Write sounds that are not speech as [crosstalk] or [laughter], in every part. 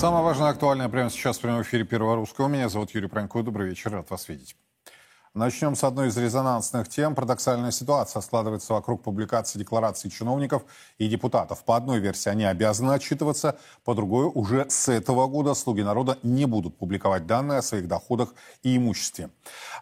Самое важное актуальное прямо сейчас в прямом эфире Первого Русского. Меня зовут Юрий Пронько. Добрый вечер. Рад вас видеть. Начнем с одной из резонансных тем. Парадоксальная ситуация складывается вокруг публикации деклараций чиновников и депутатов. По одной версии они обязаны отчитываться, по другой уже с этого года слуги народа не будут публиковать данные о своих доходах и имуществе.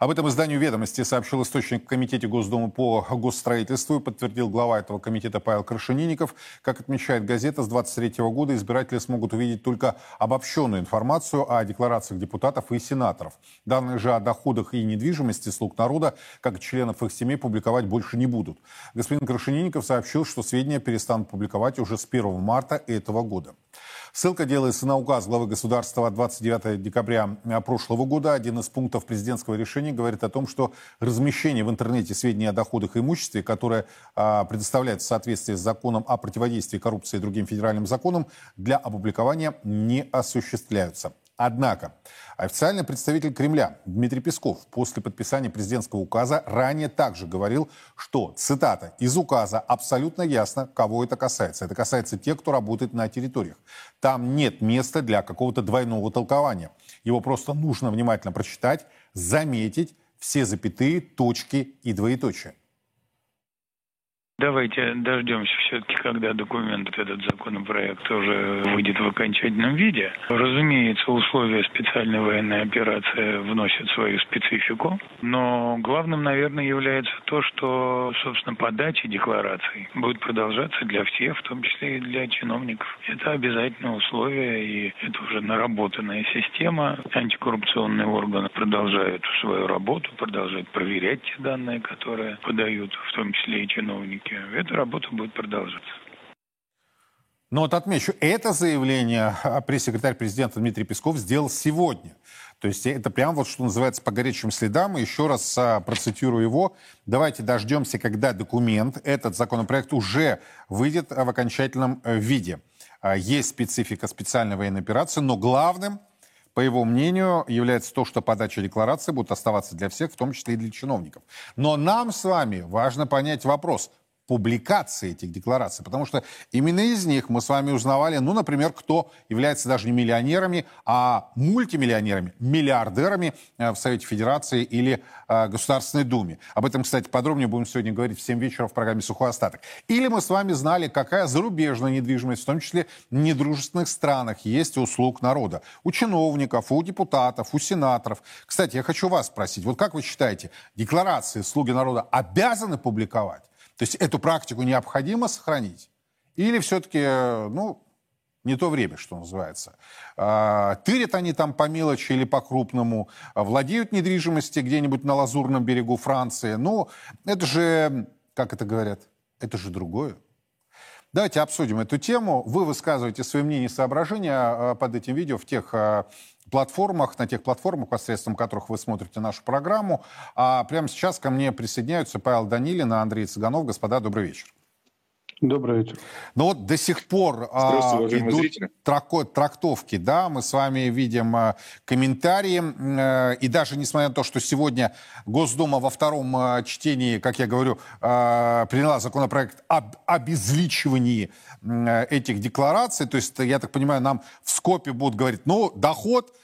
Об этом изданию «Ведомости» сообщил источник в Комитете Госдумы по госстроительству и подтвердил глава этого комитета Павел Крашенинников. Как отмечает газета, с 23 года избиратели смогут увидеть только обобщенную информацию о декларациях депутатов и сенаторов. Данные же о доходах и недвижимости деятельности «Слуг народа», как членов их семей, публиковать больше не будут. Господин Крашенинников сообщил, что сведения перестанут публиковать уже с 1 марта этого года. Ссылка делается на указ главы государства от 29 декабря прошлого года. Один из пунктов президентского решения говорит о том, что размещение в интернете сведений о доходах и имуществе, которое а, предоставляется в соответствии с законом о противодействии коррупции и другим федеральным законам, для опубликования не осуществляются. Однако официальный представитель Кремля Дмитрий Песков после подписания президентского указа ранее также говорил, что, цитата, из указа абсолютно ясно, кого это касается. Это касается тех, кто работает на территориях. Там нет места для какого-то двойного толкования. Его просто нужно внимательно прочитать, заметить все запятые, точки и двоеточие. Давайте дождемся все-таки, когда документ, этот законопроект уже выйдет в окончательном виде. Разумеется, условия специальной военной операции вносят свою специфику, но главным, наверное, является то, что, собственно, подача деклараций будет продолжаться для всех, в том числе и для чиновников. Это обязательное условие, и это уже наработанная система. Антикоррупционные органы продолжают свою работу, продолжают проверять те данные, которые подают, в том числе и чиновники рынке. Эта работа будет продолжаться. Но вот отмечу, это заявление пресс-секретарь президента Дмитрий Песков сделал сегодня. То есть это прям вот, что называется, по горячим следам. И еще раз а, процитирую его. Давайте дождемся, когда документ, этот законопроект уже выйдет в окончательном э, виде. А, есть специфика специальной военной операции, но главным, по его мнению, является то, что подача декларации будет оставаться для всех, в том числе и для чиновников. Но нам с вами важно понять вопрос, публикации этих деклараций, потому что именно из них мы с вами узнавали, ну, например, кто является даже не миллионерами, а мультимиллионерами, миллиардерами э, в Совете Федерации или э, Государственной Думе. Об этом, кстати, подробнее будем сегодня говорить в 7 вечера в программе «Сухой остаток». Или мы с вами знали, какая зарубежная недвижимость, в том числе в недружественных странах, есть у услуг народа. У чиновников, у депутатов, у сенаторов. Кстати, я хочу вас спросить, вот как вы считаете, декларации «Слуги народа» обязаны публиковать? То есть эту практику необходимо сохранить? Или все-таки, ну, не то время, что называется. А, тырят они там по мелочи или по крупному, владеют недвижимостью где-нибудь на Лазурном берегу Франции. Ну, это же, как это говорят, это же другое. Давайте обсудим эту тему. Вы высказываете свои мнения и соображения а, под этим видео в тех а, платформах, на тех платформах, посредством которых вы смотрите нашу программу. А прямо сейчас ко мне присоединяются Павел Данилин и Андрей Цыганов. Господа, добрый вечер. Добрый вечер. Но вот до сих пор а, идут трако, трактовки, да, мы с вами видим а, комментарии, а, и даже несмотря на то, что сегодня Госдума во втором а, чтении, как я говорю, а, приняла законопроект об обезличивании а, этих деклараций, то есть, я так понимаю, нам в скопе будут говорить, ну, доход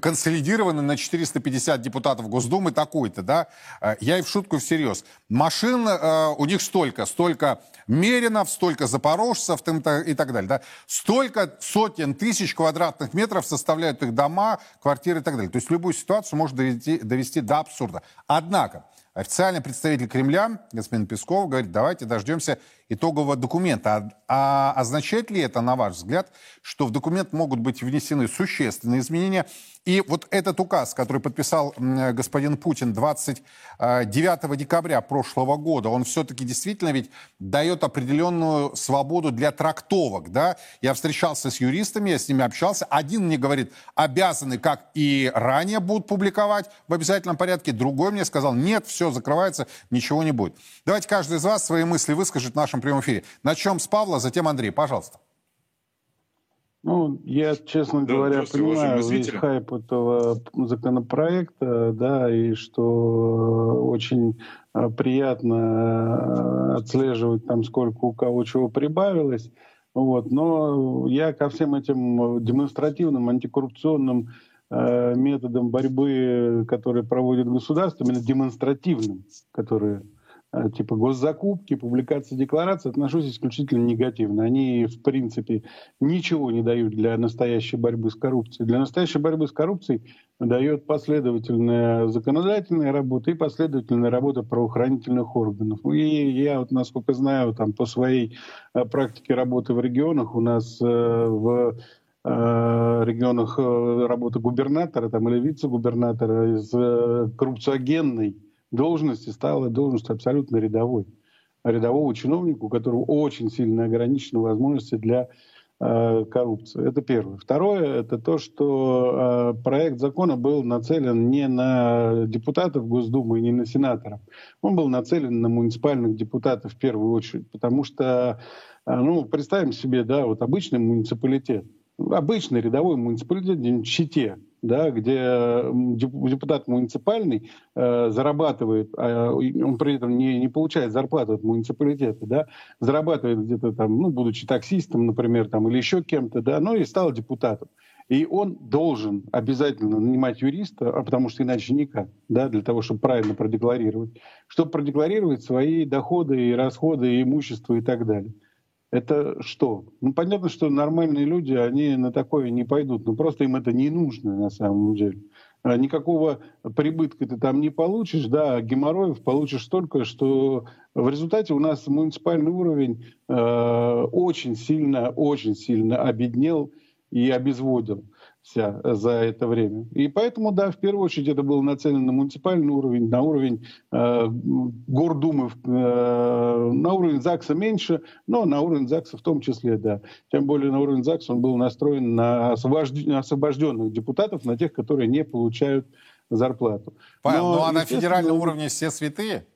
консолидированный на 450 депутатов Госдумы такой-то, да? Э, я и в шутку и всерьез. Машин э, у них столько, столько Меринов, столько запорожцев и так далее, да? Столько сотен тысяч квадратных метров составляют их дома, квартиры и так далее. То есть любую ситуацию можно довести, довести до абсурда. Однако, Официальный представитель Кремля, господин Песков, говорит, давайте дождемся итогового документа. А, а означает ли это, на ваш взгляд, что в документ могут быть внесены существенные изменения, и вот этот указ, который подписал господин Путин 29 декабря прошлого года, он все-таки действительно ведь дает определенную свободу для трактовок, да? Я встречался с юристами, я с ними общался. Один мне говорит, обязаны, как и ранее будут публиковать в обязательном порядке. Другой мне сказал, нет, все закрывается, ничего не будет. Давайте каждый из вас свои мысли выскажет в нашем прямом эфире. Начнем с Павла, затем Андрей, пожалуйста. Ну, я, честно да, говоря, понимаю весь хайп этого законопроекта, да, и что очень э, приятно э, отслеживать там, сколько у кого чего прибавилось. Вот. Но я ко всем этим демонстративным антикоррупционным э, методам борьбы, которые проводит государство, именно демонстративным, которые Э, типа госзакупки, публикации деклараций отношусь исключительно негативно. Они, в принципе, ничего не дают для настоящей борьбы с коррупцией. Для настоящей борьбы с коррупцией дает последовательная законодательная работа и последовательная работа правоохранительных органов. И я, вот, насколько знаю, там, по своей э, практике работы в регионах, у нас э, в регионах работы губернатора там, или вице-губернатора из коррупциогенной должности стала должность абсолютно рядовой. Рядового чиновника, у которого очень сильно ограничены возможности для э, коррупции. Это первое. Второе, это то, что э, проект закона был нацелен не на депутатов Госдумы и не на сенаторов. Он был нацелен на муниципальных депутатов в первую очередь, потому что, э, ну, представим себе, да, вот обычный муниципалитет, обычный рядовой муниципалитет в да, где депутат муниципальный э, зарабатывает, э, он при этом не, не получает зарплату от муниципалитета, да, зарабатывает где-то там, ну, будучи таксистом, например, там, или еще кем-то, да, ну и стал депутатом. И он должен обязательно нанимать юриста, а потому что иначе никак, да, для того, чтобы правильно продекларировать, чтобы продекларировать свои доходы и расходы, и имущество и так далее. Это что? Ну, понятно, что нормальные люди, они на такое не пойдут. Но просто им это не нужно на самом деле. А никакого прибытка ты там не получишь, да, а геморроев получишь столько, что в результате у нас муниципальный уровень э, очень сильно, очень сильно обеднел и обезводил вся за это время. И поэтому, да, в первую очередь это было нацелено на муниципальный уровень, на уровень э, Гордумы, э, на уровень ЗАГСа меньше, но на уровень ЗАГСа в том числе, да. Тем более на уровень ЗАГСа он был настроен на освобожденных депутатов, на тех, которые не получают зарплату. Павел, но, ну а на федеральном уровне все святые?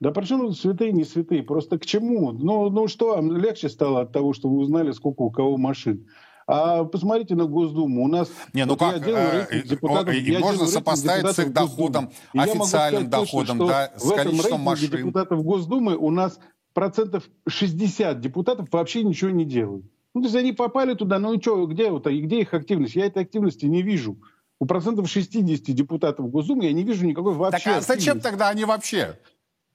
Да причем святые, не святые? Просто к чему? Ну, ну что, легче стало от того, что вы узнали, сколько у кого машин. А посмотрите на Госдуму. У нас не, ну вот как, я э, депутатов, и, и можно сопоставить с их доходом, официальным доходом, точно, да, с количеством машин. депутатов Госдумы у нас процентов 60 депутатов вообще ничего не делают. Ну, то есть они попали туда, ну и что, где, вот, и где их активность? Я этой активности не вижу. У процентов 60 депутатов Госдумы я не вижу никакой вообще Так а зачем тогда они вообще?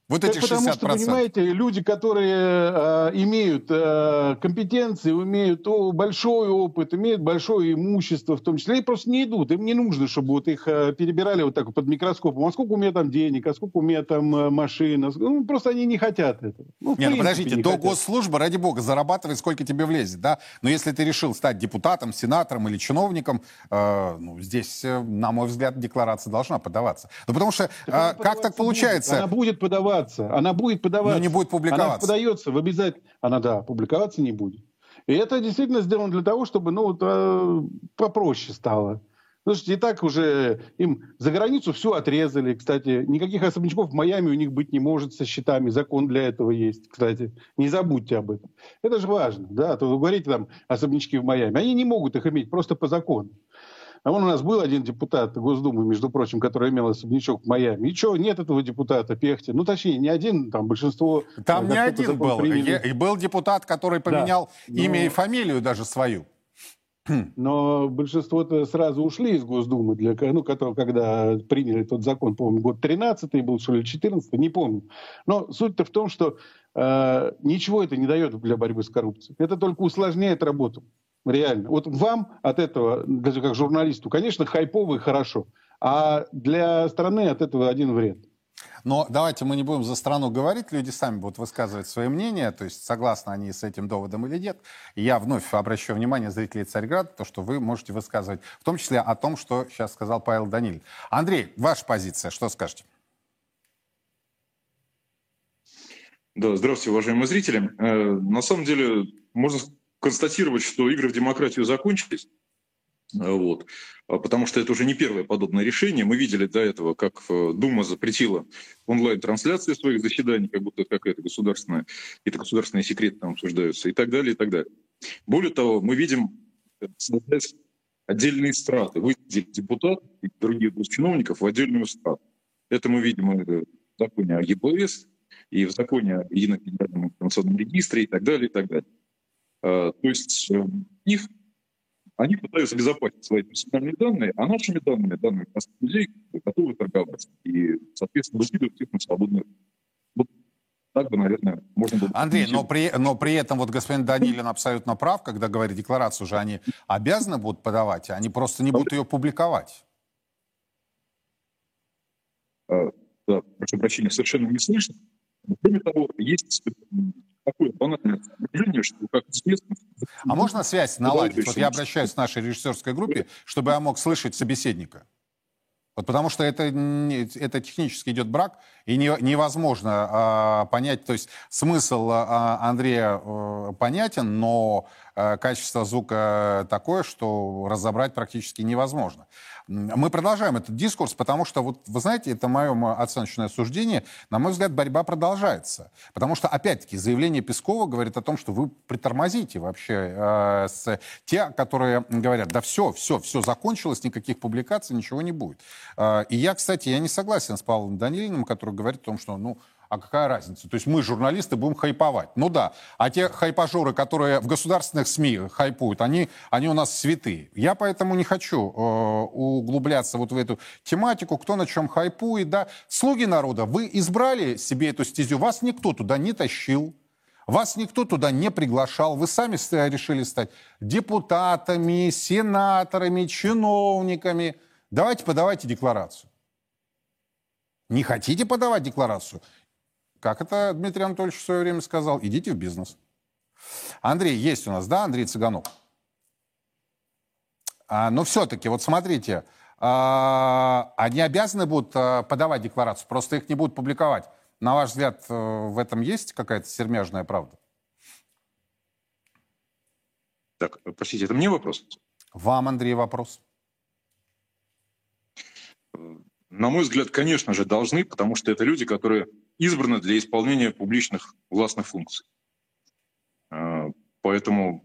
Вот эти Потому 60%. что, понимаете, люди, которые э, имеют э, компетенции, имеют о, большой опыт, имеют большое имущество в том числе, они просто не идут. Им не нужно, чтобы вот их э, перебирали вот так вот под микроскопом. А сколько у меня там денег, а сколько у меня там э, машин. А ну, просто они не хотят этого. Ну, не, ну подождите, не до хотят. госслужбы, ради бога, зарабатывай, сколько тебе влезет, да? Но если ты решил стать депутатом, сенатором или чиновником, э, ну, здесь, э, на мой взгляд, декларация должна подаваться. Ну, потому что, э, как так получается? Будет. Она будет подаваться подаваться. Она будет подаваться. Но не будет публиковаться. Она подается в обязательно. Она, да, публиковаться не будет. И это действительно сделано для того, чтобы, ну, вот, э, попроще стало. Слушайте, и так уже им за границу все отрезали. Кстати, никаких особнячков в Майами у них быть не может со счетами. Закон для этого есть, кстати. Не забудьте об этом. Это же важно. Да? А то вы говорите там особнячки в Майами. Они не могут их иметь просто по закону. А вон у нас был один депутат Госдумы, между прочим, который имел особнячок в Майами. И что, нет этого депутата Пехти? Ну, точнее, не один, там большинство... Там не один был. И был депутат, который поменял да, но... имя и фамилию даже свою. [clears throat] Но большинство-то сразу ушли из Госдумы, для, ну, который, когда приняли тот закон, по-моему, год 13 был, что ли, 14 не помню. Но суть-то в том, что э, ничего это не дает для борьбы с коррупцией. Это только усложняет работу. Реально. Вот вам от этого, даже как журналисту, конечно, хайпово и хорошо. А для страны от этого один вред. Но давайте мы не будем за страну говорить, люди сами будут высказывать свое мнение, то есть согласны они с этим доводом или нет. И я вновь обращаю внимание зрителей Царьграда, то, что вы можете высказывать, в том числе о том, что сейчас сказал Павел Даниль. Андрей, ваша позиция, что скажете? Да, здравствуйте, уважаемые зрители. Э, на самом деле, можно констатировать, что игры в демократию закончились. Вот. А потому что это уже не первое подобное решение. Мы видели до этого, как э, Дума запретила онлайн-трансляции своих заседаний, как будто какая-то государственная, какие-то государственные секреты там обсуждаются и так далее, и так далее. Более того, мы видим э, отдельные страты, выделить депутатов и других госчиновников в отдельную страту. Это мы видим в законе о ЕБС, и в законе о Едином федеральном информационном регистре, и так далее, и так далее. То есть их, они пытаются обезопасить свои персональные данные, а нашими данными, данными простых людей, готовы торговать. И, соответственно, выкидывать их на свободный Вот так бы, наверное, можно было... Андрей, но при, но при этом вот господин Данилин абсолютно прав, когда говорит, декларацию же они обязаны будут подавать, а они просто не будут ее публиковать. А, да, прошу прощения, совершенно не слышно. Кроме того, есть такое банальное соображение, что, как известно... А можно связь наладить? Вот я обращаюсь к нашей режиссерской группе, чтобы я мог слышать собеседника. Вот потому что это, это технически идет брак, и не, невозможно а, понять, то есть смысл а, Андрея а, понятен, но качество звука такое, что разобрать практически невозможно. Мы продолжаем этот дискурс, потому что, вот, вы знаете, это мое оценочное суждение, на мой взгляд, борьба продолжается. Потому что, опять-таки, заявление Пескова говорит о том, что вы притормозите вообще э, с те, которые говорят, да все, все, все закончилось, никаких публикаций, ничего не будет. Э, и я, кстати, я не согласен с Павлом Данилиным, который говорит о том, что, ну, а какая разница? То есть мы, журналисты, будем хайповать. Ну да, а те хайпажоры, которые в государственных СМИ хайпуют, они, они у нас святые. Я поэтому не хочу э, углубляться вот в эту тематику, кто на чем хайпует, да. Слуги народа, вы избрали себе эту стезю, вас никто туда не тащил. Вас никто туда не приглашал, вы сами решили стать депутатами, сенаторами, чиновниками. Давайте подавайте декларацию. Не хотите подавать декларацию? Как это Дмитрий Анатольевич в свое время сказал? Идите в бизнес. Андрей есть у нас, да, Андрей Цыганов? А, но все-таки, вот смотрите, а, они обязаны будут а, подавать декларацию, просто их не будут публиковать. На ваш взгляд, э, в этом есть какая-то сермяжная правда? Так, простите, это мне вопрос? Вам, Андрей, вопрос. На мой взгляд, конечно же, должны, потому что это люди, которые избраны для исполнения публичных властных функций. А, поэтому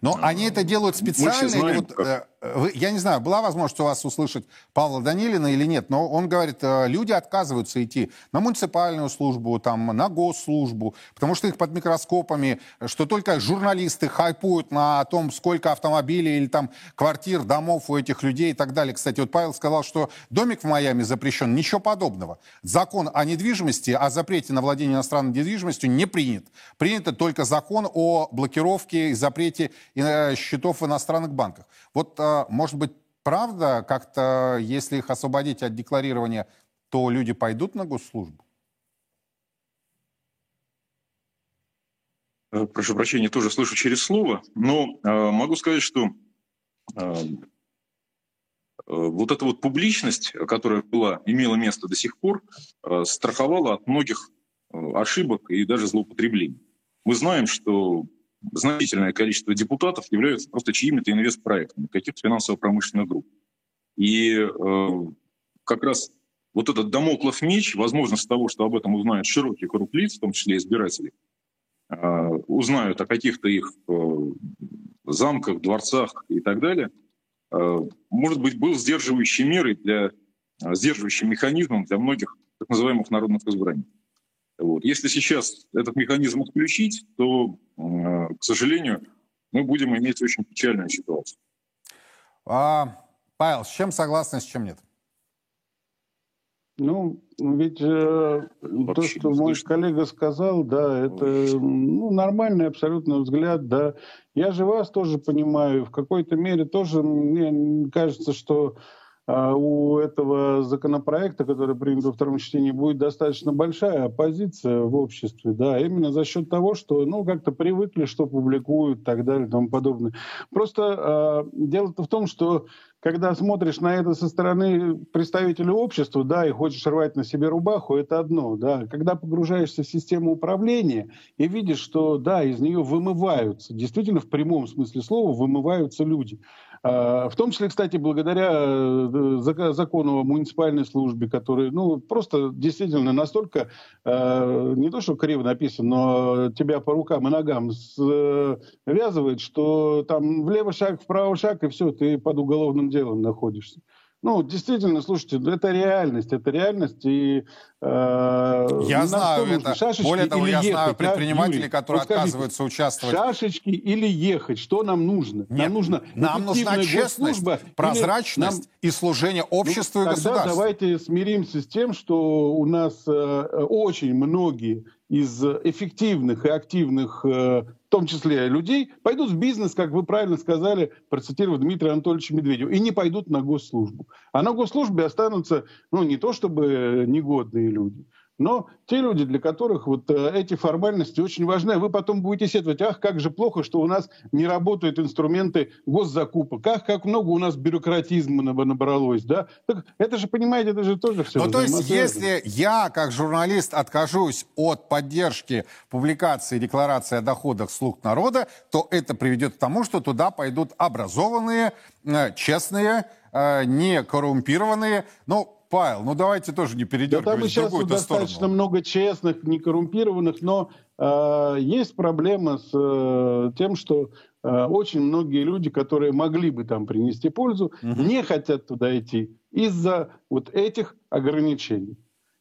но они это делают специально. Знаем, вот, как... Э, я не знаю, была возможность у вас услышать Павла Данилина или нет, но он говорит, э, люди отказываются идти на муниципальную службу, там, на госслужбу, потому что их под микроскопами, что только журналисты хайпуют на том, сколько автомобилей или там квартир, домов у этих людей и так далее. Кстати, вот Павел сказал, что домик в Майами запрещен. Ничего подобного. Закон о недвижимости, о запрете на владение иностранной недвижимостью не принят. Принято только закон о блокировке и запрете э, счетов в иностранных банках. Вот может быть, правда, как-то, если их освободить от декларирования, то люди пойдут на госслужбу? Э, прошу прощения, тоже слышу через слово, но э, могу сказать, что э, э, вот эта вот публичность, которая была, имела место до сих пор, э, страховала от многих ошибок и даже злоупотреблений. Мы знаем, что значительное количество депутатов являются просто чьими-то инвестпроектами каких-то финансово-промышленных групп. И э, как раз вот этот домоклов меч, возможность того, что об этом узнает широкий круг лиц, в том числе избирателей, э, узнают о каких-то их э, замках, дворцах и так далее, э, может быть, был сдерживающей мерой для, э, сдерживающим механизмом для многих так называемых народных избраний. Вот. Если сейчас этот механизм отключить, то, э, к сожалению, мы будем иметь очень печальную ситуацию. А, Павел, с чем согласны, с чем нет? Ну, ведь э, то, что мой коллега сказал, да, это ну, нормальный абсолютно взгляд, да. Я же вас тоже понимаю, в какой-то мере тоже мне кажется, что у этого законопроекта, который принят во втором чтении, будет достаточно большая оппозиция в обществе, да, именно за счет того, что, ну, как-то привыкли, что публикуют и так далее и тому подобное. Просто э, дело-то в том, что когда смотришь на это со стороны представителя общества, да, и хочешь рвать на себе рубаху, это одно, да. Когда погружаешься в систему управления и видишь, что, да, из нее вымываются, действительно в прямом смысле слова вымываются люди. А, в том числе, кстати, благодаря э, закону о муниципальной службе, который, ну, просто действительно настолько, э, не то что криво написан, но тебя по рукам и ногам связывает, что там влево шаг, вправо шаг, и все, ты под уголовным делом находишься. Ну, действительно, слушайте, это реальность, это реальность. И, э, я знаю это. Шашечки Более того, я ехать, знаю предпринимателей, а? которые вот отказываются скажите, участвовать. Шашечки или ехать? Что нам нужно? Нет, нам, нужно нам нужна честность, прозрачность или... и служение ну, обществу ну, и государству. давайте смиримся с тем, что у нас э, очень многие из эффективных и активных, э, в том числе людей, пойдут в бизнес, как вы правильно сказали, процитировав Дмитрия Анатольевича Медведева, и не пойдут на госслужбу. А на госслужбе останутся, ну, не то чтобы негодные люди, но те люди, для которых вот э, эти формальности очень важны, вы потом будете сетовать, ах, как же плохо, что у нас не работают инструменты госзакупок, ах, как много у нас бюрократизма набралось, да? Так это же, понимаете, это же тоже все. Ну, то есть, если я, как журналист, откажусь от поддержки публикации декларации о доходах слуг народа, то это приведет к тому, что туда пойдут образованные, э, честные, э, не коррумпированные, ну, Павел, ну давайте тоже не перейдем да, там сейчас достаточно сторону. много честных, некоррумпированных, но э, есть проблема с э, тем, что э, очень многие люди, которые могли бы там принести пользу, угу. не хотят туда идти из-за вот этих ограничений.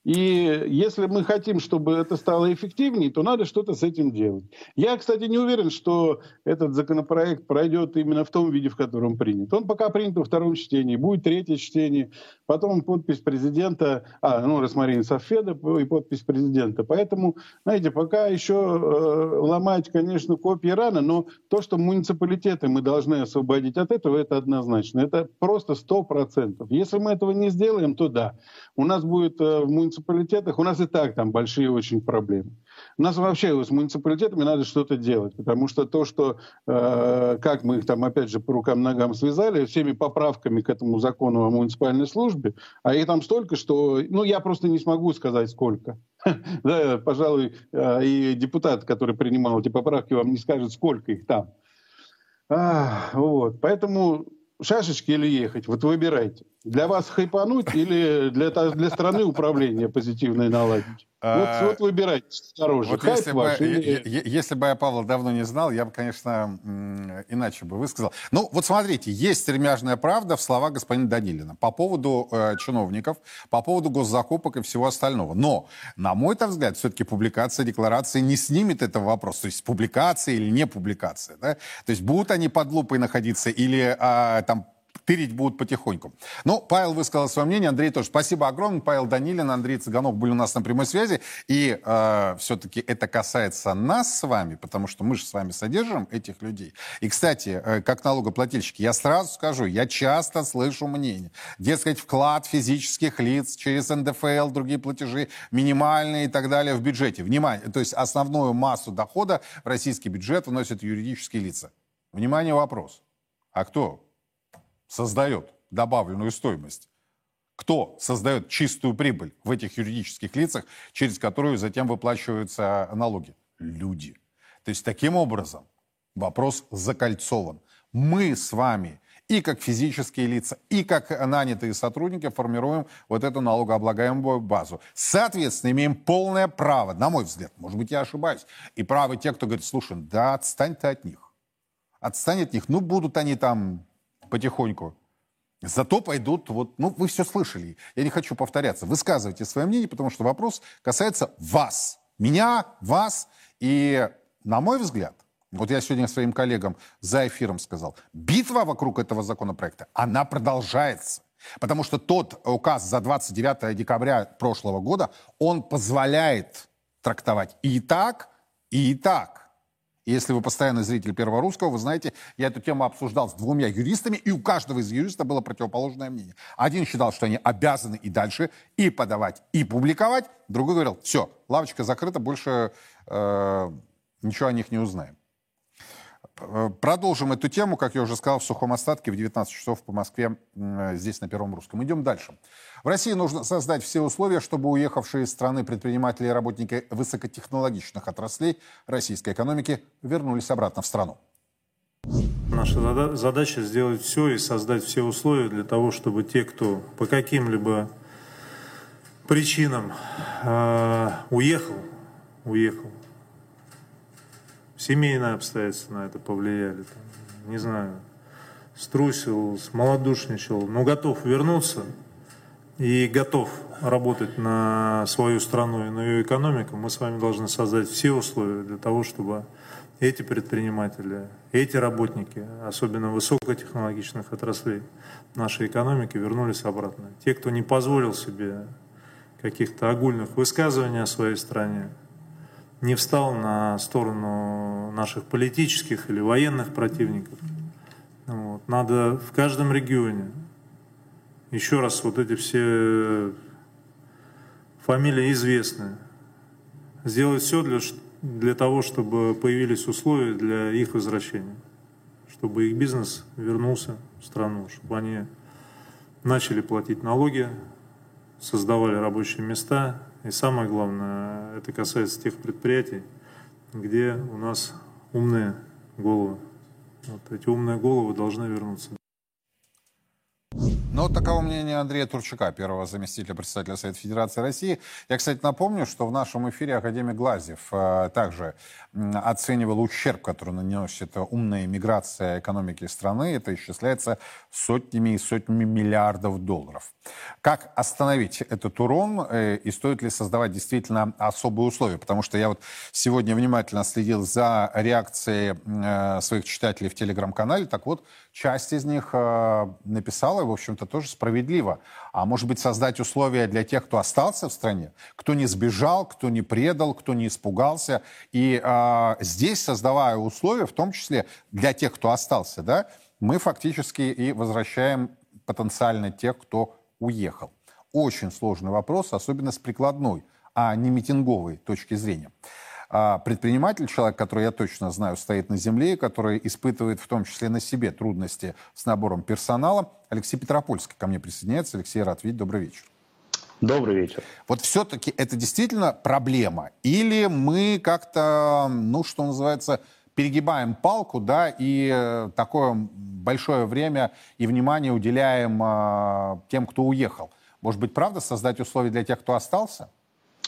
И если мы хотим, чтобы это стало эффективнее, то надо что-то с этим делать. Я, кстати, не уверен, что этот законопроект пройдет именно в том виде, в котором принят. Он пока принят во втором чтении, будет третье чтение, потом подпись президента, а, ну, Росмарин Софеда и подпись президента. Поэтому, знаете, пока еще э, ломать, конечно, копии рано, но то, что муниципалитеты мы должны освободить от этого, это однозначно. Это просто сто процентов. Если мы этого не сделаем, то да. У нас будет э, в муниципалитетах, у нас и так там большие очень проблемы. У нас вообще с муниципалитетами надо что-то делать, потому что то, что, э, как мы их там опять же по рукам-ногам связали, всеми поправками к этому закону о муниципальной службе, а их там столько, что, ну, я просто не смогу сказать сколько. [laughs] Да, пожалуй, э, и депутат, который принимал эти поправки, вам не скажет, сколько их там. Вот. Поэтому шашечки или ехать, вот выбирайте. Для вас хайпануть или для, для страны управления позитивное наладить? Вот, а, вот выбирайте осторожно. Вот если, бы, или... если бы я Павла давно не знал, я бы, конечно, иначе бы высказал. Ну, вот смотрите, есть ремяжная правда в словах господина Данилина по поводу э, чиновников, по поводу госзакупок и всего остального. Но, на мой взгляд, все-таки публикация декларации не снимет этого вопроса. То есть публикация или не публикация. Да? То есть будут они под лупой находиться или э, там тырить будут потихоньку. Ну, Павел высказал свое мнение, Андрей тоже. Спасибо огромное. Павел Данилин, Андрей Цыганов были у нас на прямой связи. И э, все-таки это касается нас с вами, потому что мы же с вами содержим этих людей. И, кстати, э, как налогоплательщики, я сразу скажу, я часто слышу мнение. Дескать, вклад физических лиц через НДФЛ, другие платежи, минимальные и так далее в бюджете. Внимание, то есть основную массу дохода в российский бюджет вносят юридические лица. Внимание, вопрос. А кто создает добавленную стоимость? Кто создает чистую прибыль в этих юридических лицах, через которую затем выплачиваются налоги? Люди. То есть таким образом вопрос закольцован. Мы с вами и как физические лица, и как нанятые сотрудники формируем вот эту налогооблагаемую базу. Соответственно, имеем полное право, на мой взгляд, может быть, я ошибаюсь, и право тех, кто говорит, слушай, да отстань ты от них. Отстань от них. Ну, будут они там потихоньку. Зато пойдут, вот, ну, вы все слышали. Я не хочу повторяться. Высказывайте свое мнение, потому что вопрос касается вас. Меня, вас. И, на мой взгляд, вот я сегодня своим коллегам за эфиром сказал, битва вокруг этого законопроекта, она продолжается. Потому что тот указ за 29 декабря прошлого года, он позволяет трактовать и так, и так. Если вы постоянный зритель Первого Русского, вы знаете, я эту тему обсуждал с двумя юристами, и у каждого из юристов было противоположное мнение. Один считал, что они обязаны и дальше и подавать, и публиковать. Другой говорил, все, лавочка закрыта, больше э, ничего о них не узнаем. Э, продолжим эту тему, как я уже сказал, в сухом остатке в 19 часов по Москве, здесь на Первом Русском. Идем дальше. В России нужно создать все условия, чтобы уехавшие из страны предприниматели и работники высокотехнологичных отраслей российской экономики вернулись обратно в страну. Наша задача сделать все и создать все условия для того, чтобы те, кто по каким-либо причинам э, уехал, уехал, семейные обстоятельства на это повлияли, там, не знаю, струсил, смолодушничал, но готов вернуться и готов работать на свою страну и на ее экономику, мы с вами должны создать все условия для того, чтобы эти предприниматели, эти работники, особенно высокотехнологичных отраслей нашей экономики, вернулись обратно. Те, кто не позволил себе каких-то огульных высказываний о своей стране, не встал на сторону наших политических или военных противников. Вот. Надо в каждом регионе еще раз вот эти все фамилии известны. Сделать все для, для того, чтобы появились условия для их возвращения. Чтобы их бизнес вернулся в страну, чтобы они начали платить налоги, создавали рабочие места. И самое главное, это касается тех предприятий, где у нас умные головы. Вот эти умные головы должны вернуться. Ну, таково мнение Андрея Турчака, первого заместителя председателя Совета Федерации России. Я, кстати, напомню, что в нашем эфире академик Глазев э, также оценивал ущерб, который наносит умная миграция экономики страны. Это исчисляется сотнями и сотнями миллиардов долларов. Как остановить этот урон э, и стоит ли создавать действительно особые условия? Потому что я вот сегодня внимательно следил за реакцией э, своих читателей в телеграм-канале. Так вот, часть из них э, написала, в общем-то, тоже справедливо. А может быть, создать условия для тех, кто остался в стране, кто не сбежал, кто не предал, кто не испугался. И э, здесь, создавая условия, в том числе для тех, кто остался, да, мы фактически и возвращаем потенциально тех, кто уехал. Очень сложный вопрос, особенно с прикладной, а не митинговой точки зрения. А предприниматель, человек, который я точно знаю, стоит на земле, который испытывает в том числе на себе трудности с набором персонала. Алексей Петропольский ко мне присоединяется. Алексей, рад видеть. Добрый вечер. Добрый вечер. Вот все-таки это действительно проблема? Или мы как-то, ну, что называется, перегибаем палку, да, и э, такое большое время и внимание уделяем э, тем, кто уехал? Может быть, правда создать условия для тех, кто остался?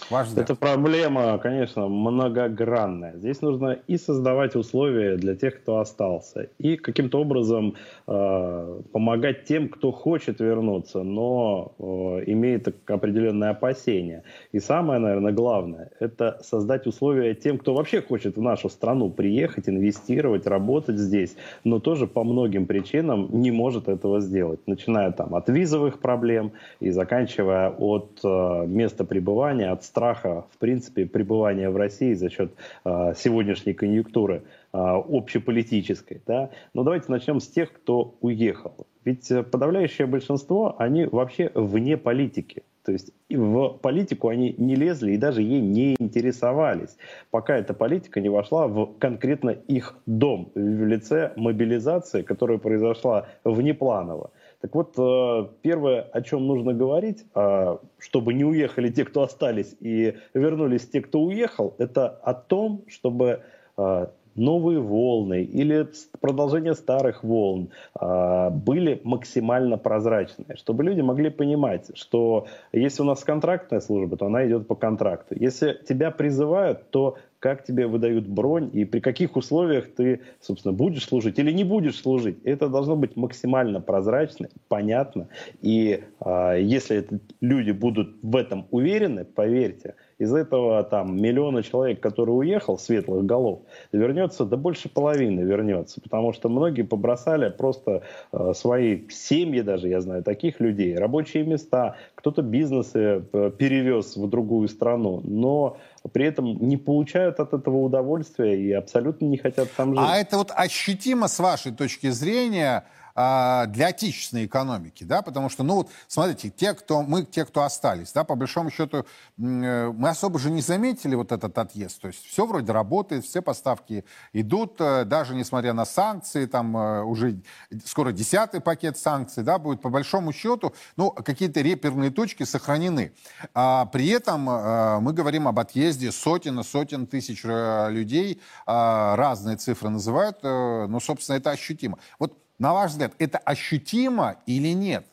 Ваш? Эта проблема, конечно, многогранная. Здесь нужно и создавать условия для тех, кто остался, и каким-то образом э, помогать тем, кто хочет вернуться, но э, имеет определенные опасения. И самое, наверное, главное, это создать условия тем, кто вообще хочет в нашу страну приехать, инвестировать, работать здесь, но тоже по многим причинам не может этого сделать. Начиная там от визовых проблем и заканчивая от э, места пребывания, от страха, в принципе, пребывания в России за счет э, сегодняшней конъюнктуры э, общеполитической. Да? Но давайте начнем с тех, кто уехал. Ведь подавляющее большинство, они вообще вне политики. То есть в политику они не лезли и даже ей не интересовались, пока эта политика не вошла в конкретно их дом в лице мобилизации, которая произошла внепланово. Так вот, э, первое, о чем нужно говорить, э, чтобы не уехали те, кто остались, и вернулись те, кто уехал, это о том, чтобы э, новые волны или продолжение старых волн были максимально прозрачные, чтобы люди могли понимать, что если у нас контрактная служба, то она идет по контракту. Если тебя призывают, то как тебе выдают бронь и при каких условиях ты, собственно, будешь служить или не будешь служить. Это должно быть максимально прозрачно, понятно. И э, если это, люди будут в этом уверены, поверьте, из этого там миллиона человек, который уехал, светлых голов, вернется, да больше половины вернется, потому что многие побросали просто э, свои семьи даже, я знаю, таких людей, рабочие места, кто-то бизнесы э, перевез в другую страну, но при этом не получают от этого удовольствия и абсолютно не хотят там жить. А это вот ощутимо с вашей точки зрения а, для отечественной экономики, да, потому что, ну вот, смотрите, те, кто, мы, те, кто остались, да, по большому счету, э, мы особо же не заметили вот этот отъезд, то есть все вроде работает, все поставки идут, э, даже несмотря на санкции, там э, уже скоро десятый пакет санкций, да, будет по большому счету, ну, какие-то реперные точки сохранены. А при этом мы говорим об отъезде сотен и сотен тысяч людей, а, разные цифры называют, но, собственно, это ощутимо. Вот на ваш взгляд, это ощутимо или нет?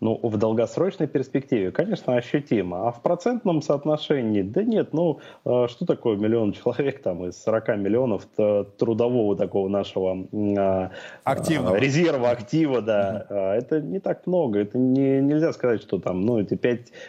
Ну, в долгосрочной перспективе, конечно, ощутимо. А в процентном соотношении, да нет, ну, э, что такое миллион человек там из 40 миллионов трудового такого нашего а, Активного. резерва, актива, да. Mm-hmm. Это не так много. Это не, нельзя сказать, что там, ну, эти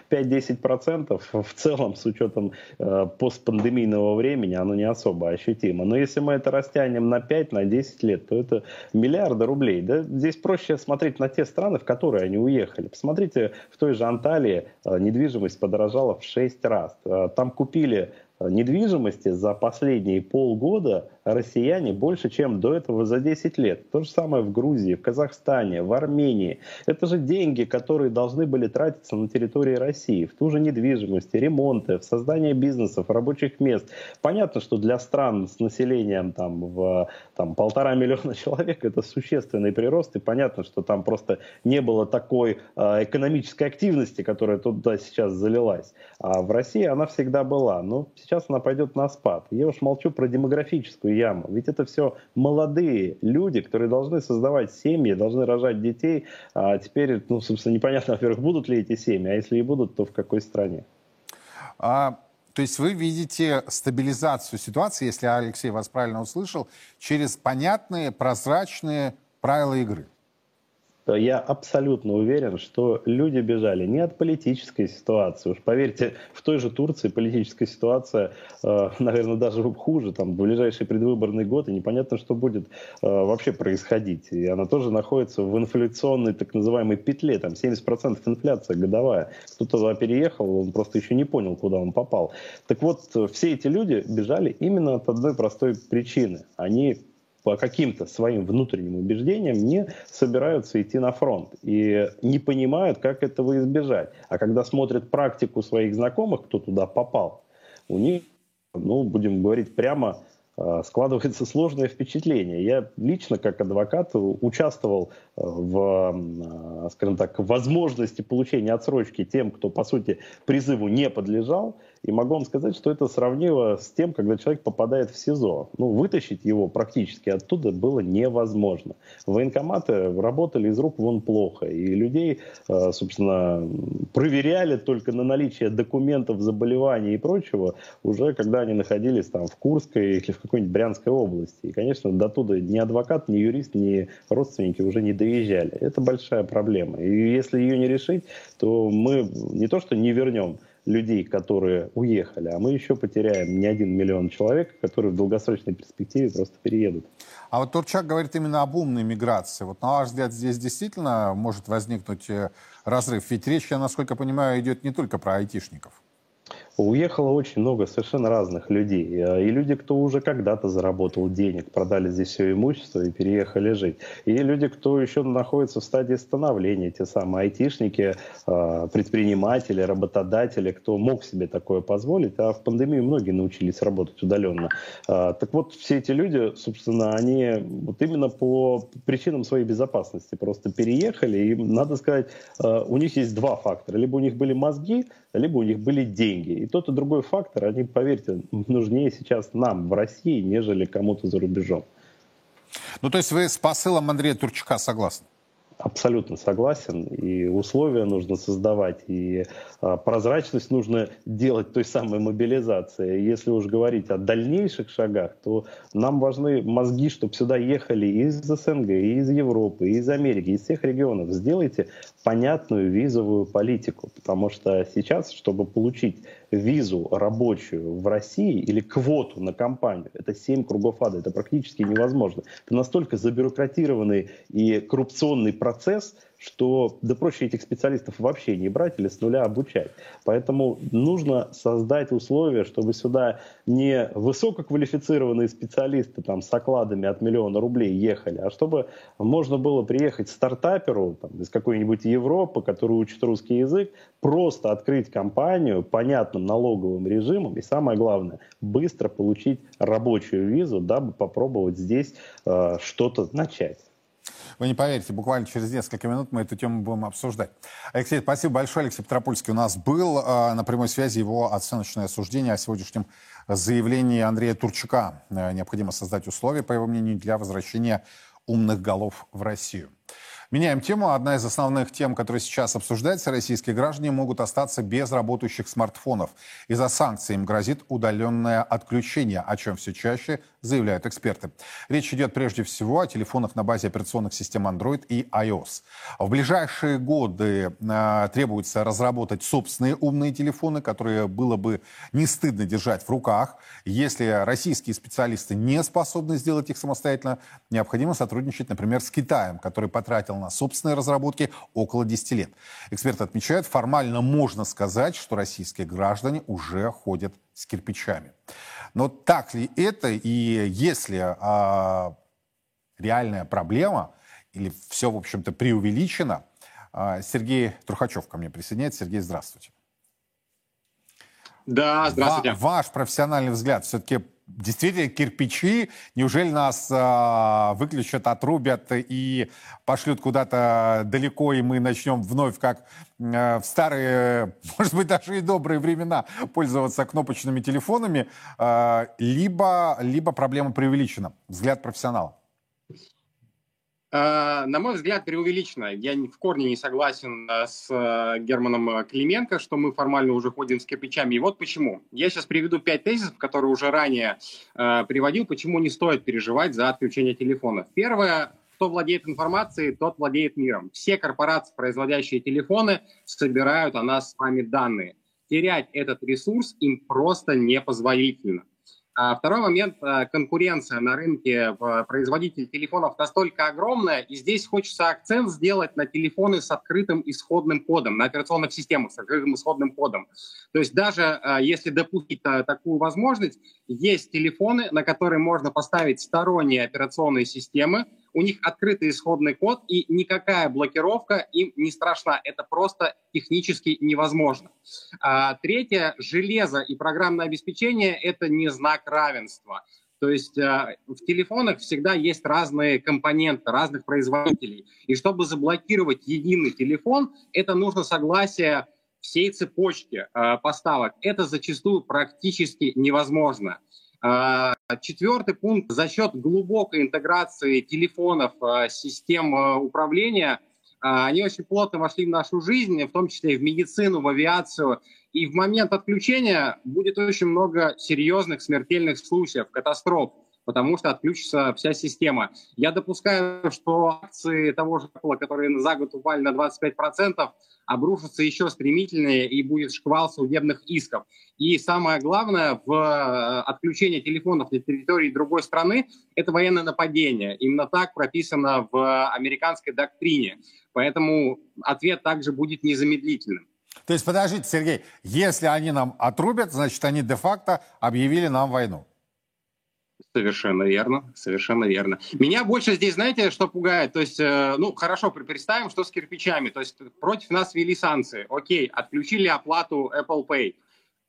5-10% в целом с учетом э, постпандемийного времени, оно не особо ощутимо. Но если мы это растянем на 5, на 10 лет, то это миллиарды рублей. Да? Здесь проще смотреть на те страны, в которые они уехали поехали. Посмотрите, в той же Анталии э, недвижимость подорожала в 6 раз. Э, там купили э, недвижимости за последние полгода россияне больше, чем до этого за 10 лет. То же самое в Грузии, в Казахстане, в Армении. Это же деньги, которые должны были тратиться на территории России, в ту же недвижимость, ремонты, в создание бизнесов, рабочих мест. Понятно, что для стран с населением там, в там, полтора миллиона человек это существенный прирост, и понятно, что там просто не было такой э, экономической активности, которая туда сейчас залилась. А в России она всегда была. Но сейчас она пойдет на спад. Я уж молчу про демографическую яму. Ведь это все молодые люди, которые должны создавать семьи, должны рожать детей. А теперь, ну, собственно, непонятно, [laughs] во-первых, будут ли эти семьи, а если и будут, то в какой стране. А, то есть вы видите стабилизацию ситуации, если Алексей вас правильно услышал, через понятные, прозрачные правила игры? Я абсолютно уверен, что люди бежали не от политической ситуации. Уж поверьте, в той же Турции политическая ситуация, э, наверное, даже хуже. Там в ближайший предвыборный год, и непонятно, что будет э, вообще происходить. И она тоже находится в инфляционной так называемой петле. Там 70% инфляция годовая. Кто-то туда переехал, он просто еще не понял, куда он попал. Так вот, все эти люди бежали именно от одной простой причины. Они по каким-то своим внутренним убеждениям не собираются идти на фронт и не понимают, как этого избежать. А когда смотрят практику своих знакомых, кто туда попал, у них, ну, будем говорить прямо, э, складывается сложное впечатление. Я лично, как адвокат, участвовал э, в, э, скажем так, возможности получения отсрочки тем, кто, по сути, призыву не подлежал. И могу вам сказать, что это сравнимо с тем, когда человек попадает в СИЗО. Ну, вытащить его практически оттуда было невозможно. Военкоматы работали из рук вон плохо. И людей, э, собственно, проверяли только на наличие документов, заболеваний и прочего, уже когда они находились там в Курской или в какой-нибудь Брянской области. И, конечно, до туда ни адвокат, ни юрист, ни родственники уже не доезжали. Это большая проблема. И если ее не решить, то мы не то что не вернем людей, которые уехали, а мы еще потеряем не один миллион человек, которые в долгосрочной перспективе просто переедут. А вот Турчак говорит именно об умной миграции. Вот на ваш взгляд, здесь действительно может возникнуть э, разрыв? Ведь речь, я насколько понимаю, идет не только про айтишников. Уехало очень много совершенно разных людей. Э, и люди, кто уже когда-то заработал денег, продали здесь все имущество и переехали жить. И люди, кто еще находится в стадии становления, те самые айтишники, э, предприниматели, работодатели, кто мог себе такое позволить. А в пандемию многие научились работать удаленно. Э, так вот, все эти люди, собственно, они вот именно по причинам своей безопасности просто переехали. И, надо сказать, у них есть два фактора. Либо у них были мозги, либо у них были деньги. И тот и другой фактор, они, поверьте, нужнее сейчас нам в России, нежели кому-то за рубежом. Ну, то есть вы с посылом Андрея Турчака согласны? Абсолютно согласен. И условия нужно создавать, и а, прозрачность нужно делать той самой мобилизации. Если уж говорить о дальнейших шагах, то нам важны мозги, чтобы сюда ехали из СНГ, из Европы, из Америки, из всех регионов. Сделайте понятную визовую политику, потому что сейчас, чтобы получить визу рабочую в России или квоту на компанию, это 7 кругов ада, это практически невозможно. Это настолько забюрократированный и коррупционный процесс – что да проще этих специалистов вообще не брать или с нуля обучать. Поэтому нужно создать условия, чтобы сюда не высококвалифицированные специалисты там, с окладами от миллиона рублей ехали, а чтобы можно было приехать стартаперу там, из какой-нибудь Европы, который учит русский язык, просто открыть компанию понятным налоговым режимом и самое главное, быстро получить рабочую визу, дабы попробовать здесь э, что-то начать. Вы не поверите, буквально через несколько минут мы эту тему будем обсуждать. Алексей, спасибо большое. Алексей Петропольский у нас был. Э, на прямой связи его оценочное суждение о сегодняшнем заявлении Андрея Турчака. Э, необходимо создать условия, по его мнению, для возвращения умных голов в Россию. Меняем тему. Одна из основных тем, которая сейчас обсуждается, российские граждане могут остаться без работающих смартфонов. Из-за санкций им грозит удаленное отключение, о чем все чаще заявляют эксперты. Речь идет прежде всего о телефонах на базе операционных систем Android и iOS. В ближайшие годы э, требуется разработать собственные умные телефоны, которые было бы не стыдно держать в руках. Если российские специалисты не способны сделать их самостоятельно, необходимо сотрудничать, например, с Китаем, который потратил на собственные разработки около 10 лет. Эксперты отмечают, формально можно сказать, что российские граждане уже ходят с кирпичами. Но так ли это и если а, реальная проблема или все, в общем-то, преувеличено, а, Сергей Трухачев ко мне присоединяется. Сергей, здравствуйте. Да, здравствуйте. Ва- ваш профессиональный взгляд все-таки действительно кирпичи, неужели нас э, выключат, отрубят и пошлют куда-то далеко, и мы начнем вновь, как э, в старые, [laughs] может быть, даже и добрые времена, пользоваться кнопочными телефонами, э, либо, либо проблема преувеличена? Взгляд профессионала. Э, на мой взгляд, преувеличено. Я в корне не согласен э, с э, Германом Клименко, что мы формально уже ходим с кирпичами. И вот почему. Я сейчас приведу пять тезисов, которые уже ранее приводил, почему не стоит переживать за отключение телефона. Первое, кто владеет информацией, тот владеет миром. Все корпорации, производящие телефоны, собирают о нас с вами данные. Терять этот ресурс им просто непозволительно. А второй момент, э, конкуренция на рынке производителей телефонов настолько огромная, и здесь хочется акцент сделать на телефоны с открытым исходным кодом, на операционных системах с открытым исходным кодом. То есть даже э, если допустить э, такую возможность, есть телефоны, на которые можно поставить сторонние операционные системы, у них открытый исходный код, и никакая блокировка им не страшна. Это просто технически невозможно. А, третье, железо и программное обеспечение – это не знак равенства. То есть э, в телефонах всегда есть разные компоненты, разных производителей. И чтобы заблокировать единый телефон, это нужно согласие всей цепочки э, поставок. Это зачастую практически невозможно. А, четвертый пункт. За счет глубокой интеграции телефонов, а, систем а, управления, они очень плотно вошли в нашу жизнь, в том числе и в медицину, в авиацию. И в момент отключения будет очень много серьезных смертельных случаев, катастроф потому что отключится вся система. Я допускаю, что акции того же Apple, которые за год упали на 25%, обрушатся еще стремительнее и будет шквал судебных исков. И самое главное, в э, отключении телефонов на территории другой страны – это военное нападение. Именно так прописано в американской доктрине. Поэтому ответ также будет незамедлительным. То есть, подождите, Сергей, если они нам отрубят, значит, они де-факто объявили нам войну. Совершенно верно, совершенно верно. Меня больше здесь, знаете, что пугает? То есть, э, ну, хорошо, представим, что с кирпичами. То есть, против нас ввели санкции. Окей, отключили оплату Apple Pay.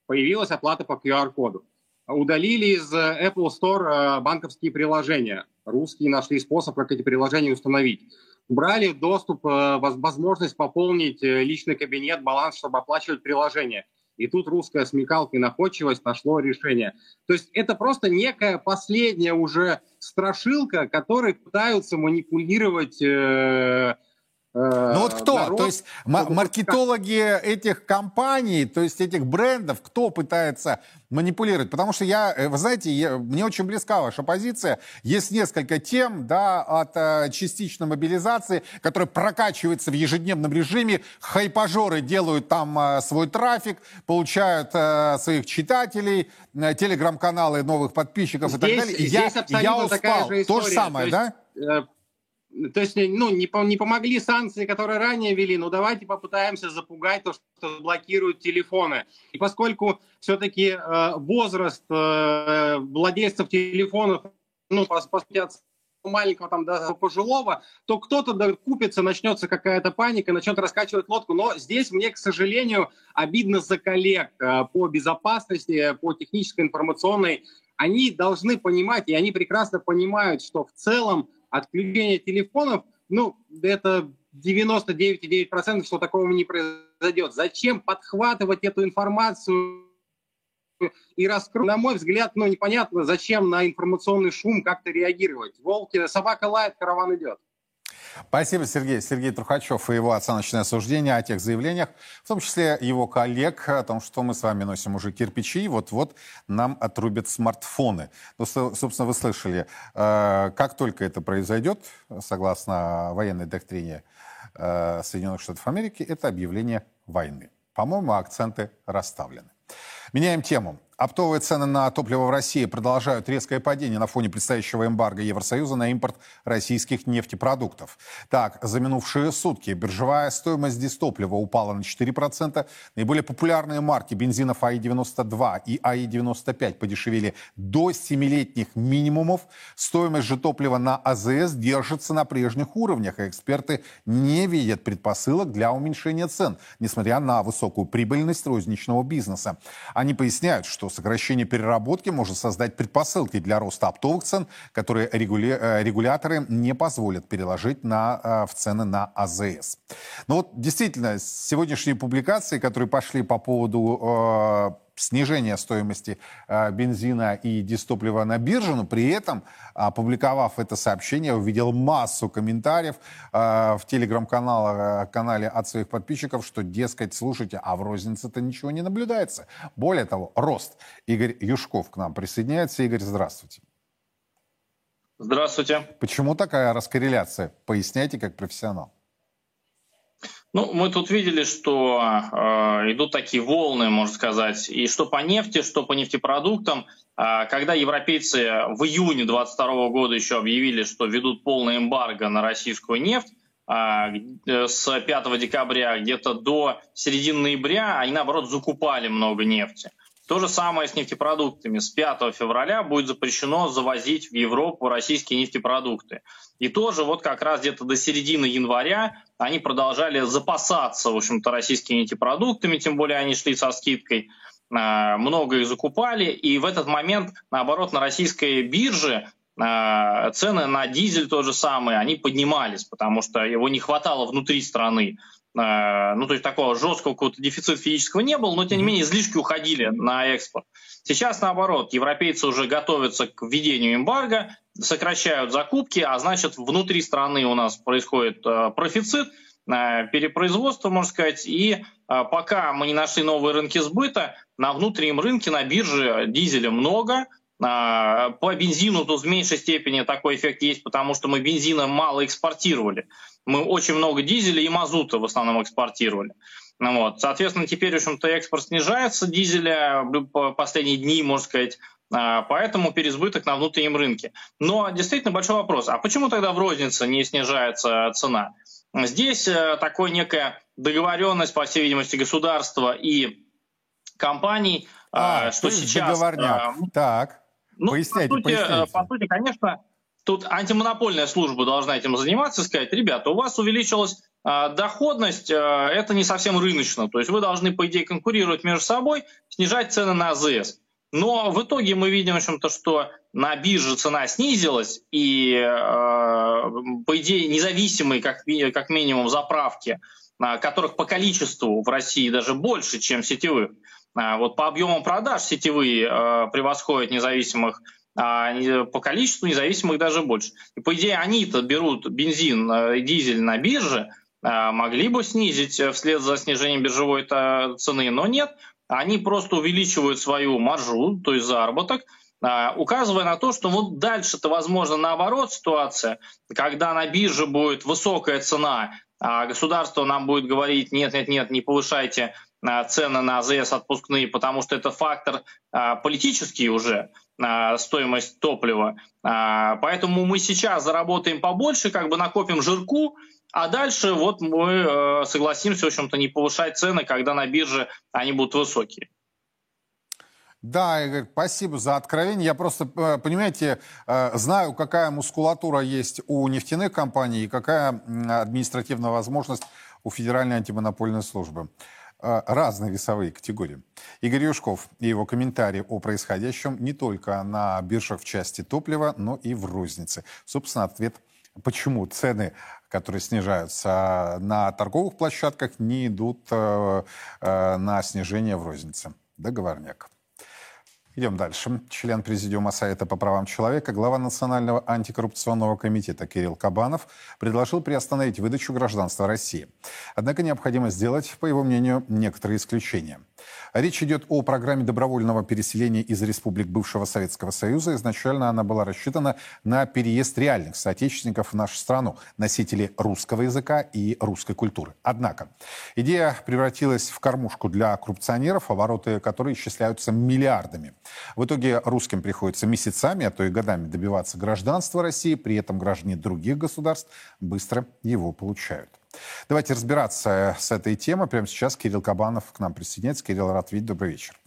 Появилась оплата по QR-коду. Удалили из Apple Store э, банковские приложения. Русские нашли способ, как эти приложения установить. Убрали доступ, э, возможность пополнить э, личный кабинет, баланс, чтобы оплачивать приложение – и тут русская смекалка и находчивость нашло решение. То есть это просто некая последняя уже страшилка, которой пытаются манипулировать э, ну вот кто? Народ, то есть маркетологи этих компаний, то есть этих брендов, кто пытается манипулировать? Потому что я, э, вы знаете, я, мне очень близка ваша позиция. Есть несколько тем, да, от э, частичной мобилизации, которая прокачивается в ежедневном режиме. Хайпажоры делают там э, свой трафик, получают э, своих читателей, э, телеграм-каналы новых подписчиков здесь, и так далее. И я, я устал. Же То же самое, то есть, да? Э, то есть, ну, не, не помогли санкции, которые ранее ввели, ну, давайте попытаемся запугать то, что блокируют телефоны. И поскольку все-таки э, возраст э, владельцев телефонов, ну, по, по маленького там до пожилого, то кто-то купится, начнется какая-то паника, начнет раскачивать лодку. Но здесь мне, к сожалению, обидно за коллег э, по безопасности, по технической информационной. Они должны понимать, и они прекрасно понимают, что в целом отключение телефонов, ну, это 99,9%, что такого не произойдет. Зачем подхватывать эту информацию и раскрыть? На мой взгляд, ну, непонятно, зачем на информационный шум как-то реагировать. Волки, собака лает, караван идет. Спасибо, Сергей. Сергей Трухачев и его оценочное суждение о тех заявлениях, в том числе его коллег, о том, что мы с вами носим уже кирпичи, вот-вот нам отрубят смартфоны. Ну, собственно, вы слышали, э, как только это произойдет, согласно военной доктрине э, Соединенных Штатов Америки, это объявление войны. По-моему, акценты расставлены. Меняем тему. Оптовые цены на топливо в России продолжают резкое падение на фоне предстоящего эмбарго Евросоюза на импорт российских нефтепродуктов. Так, за минувшие сутки биржевая стоимость дистоплива упала на 4%. Наиболее популярные марки бензинов АИ-92 и АИ-95 подешевели до 7-летних минимумов. Стоимость же топлива на АЗС держится на прежних уровнях, и эксперты не видят предпосылок для уменьшения цен, несмотря на высокую прибыльность розничного бизнеса. Они поясняют, что сокращение переработки может создать предпосылки для роста оптовых цен, которые. Э, регуляторы не позволят переложить на, э, в цены на АЗС. Но вот действительно, сегодняшние публикации, которые пошли по поводу снижения стоимости э, бензина и дистоплива на бирже, но при этом, опубликовав это сообщение, увидел массу комментариев э, в телеграм-канале канале от своих подписчиков, что, дескать, слушайте, а в рознице-то ничего не наблюдается. Более того, рост. Игорь Юшков к нам присоединяется. Игорь, здравствуйте. Здравствуйте. Почему такая раскорреляция? Поясняйте как профессионал. Ну, мы тут видели, что э, идут такие волны, можно сказать, и что по нефти, что по нефтепродуктам. Э, когда европейцы в июне 2022 года еще объявили, что ведут полный эмбарго на российскую нефть, э, с 5 декабря где-то до середины ноября они, наоборот, закупали много нефти. То же самое с нефтепродуктами. С 5 февраля будет запрещено завозить в Европу российские нефтепродукты. И тоже вот как раз где-то до середины января они продолжали запасаться, в общем-то, российскими нефтепродуктами, тем более они шли со скидкой а, много их закупали, и в этот момент, наоборот, на российской бирже а, цены на дизель то же самое, они поднимались, потому что его не хватало внутри страны. Э, ну, то есть такого жесткого какого-то дефицита физического не было, но, тем не менее, излишки уходили на экспорт. Сейчас, наоборот, европейцы уже готовятся к введению эмбарго, сокращают закупки, а значит, внутри страны у нас происходит э, профицит, э, перепроизводство, можно сказать, и пока мы не нашли новые рынки сбыта, на внутреннем рынке, на бирже дизеля много, по бензину тут в меньшей степени такой эффект есть, потому что мы бензина мало экспортировали мы очень много дизеля и мазута в основном экспортировали. Ну вот. Соответственно, теперь, в общем-то, экспорт снижается дизеля по последние дни, можно сказать, а, поэтому переизбыток на внутреннем рынке. Но действительно большой вопрос, а почему тогда в рознице не снижается цена? Здесь э, такой некая договоренность, по всей видимости, государства и компаний, а, а что сейчас... Договорняк. А, так, ну, поясняйте, по сути, поясняйте. По сути, конечно, Тут антимонопольная служба должна этим заниматься сказать, ребята, у вас увеличилась э, доходность, э, это не совсем рыночно. То есть вы должны, по идее, конкурировать между собой, снижать цены на АЗС. Но в итоге мы видим, в общем-то, что на бирже цена снизилась, и, э, по идее, независимые, как, минимум, заправки, которых по количеству в России даже больше, чем сетевых, вот по объемам продаж сетевые превосходят независимых а по количеству независимых даже больше. И по идее они-то берут бензин э, и дизель на бирже, а, могли бы снизить э, вслед за снижением биржевой цены, но нет, они просто увеличивают свою маржу, то есть заработок, а, указывая на то, что вот дальше-то, возможно, наоборот ситуация, когда на бирже будет высокая цена, а государство нам будет говорить, нет-нет-нет, не повышайте цены на АЗС отпускные, потому что это фактор политический уже, стоимость топлива. А, поэтому мы сейчас заработаем побольше, как бы накопим жирку, а дальше вот мы э, согласимся, в общем-то, не повышать цены, когда на бирже они будут высокие. Да, Игорь, спасибо за откровение. Я просто, э, понимаете, э, знаю, какая мускулатура есть у нефтяных компаний и какая административная возможность у Федеральной антимонопольной службы. Э, разные весовые категории. Игорь Юшков и его комментарии о происходящем не только на биржах в части топлива, но и в рознице. Собственно, ответ, почему цены, которые снижаются на торговых площадках, не идут э, на снижение в рознице. Договорняк. Идем дальше. Член Президиума Совета по правам человека, глава Национального антикоррупционного комитета Кирилл Кабанов предложил приостановить выдачу гражданства России. Однако необходимо сделать, по его мнению, некоторые исключения. Речь идет о программе добровольного переселения из республик бывшего Советского Союза. Изначально она была рассчитана на переезд реальных соотечественников в нашу страну, носителей русского языка и русской культуры. Однако идея превратилась в кормушку для коррупционеров, обороты которой исчисляются миллиардами. В итоге русским приходится месяцами, а то и годами добиваться гражданства России, при этом граждане других государств быстро его получают. Давайте разбираться с этой темой. Прямо сейчас Кирилл Кабанов к нам присоединяется. Кирилл, рад видеть. Добрый вечер.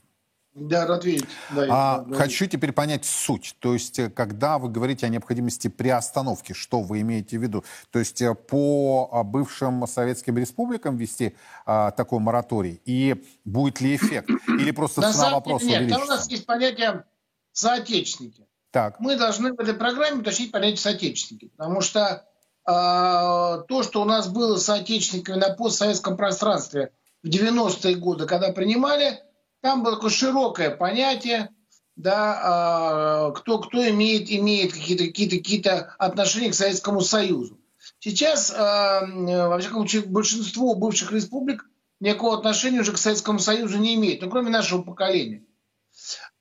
Да, рад видеть. Да, а, да, хочу теперь понять суть. То есть, э, когда вы говорите о необходимости приостановки, что вы имеете в виду? То есть, э, по а, бывшим советским республикам вести а, такой мораторий? И будет ли эффект? Или просто На цена вопроса нет, у нас есть понятие соотечественники. Так. Мы должны в этой программе уточнить понятие соотечественники. Потому что то, что у нас было с соотечественниками на постсоветском пространстве в 90-е годы, когда принимали, там было такое широкое понятие, да, а, кто, кто имеет, имеет какие-то какие какие отношения к Советскому Союзу. Сейчас, а, во всяком случае, большинство бывших республик никакого отношения уже к Советскому Союзу не имеет, ну, кроме нашего поколения.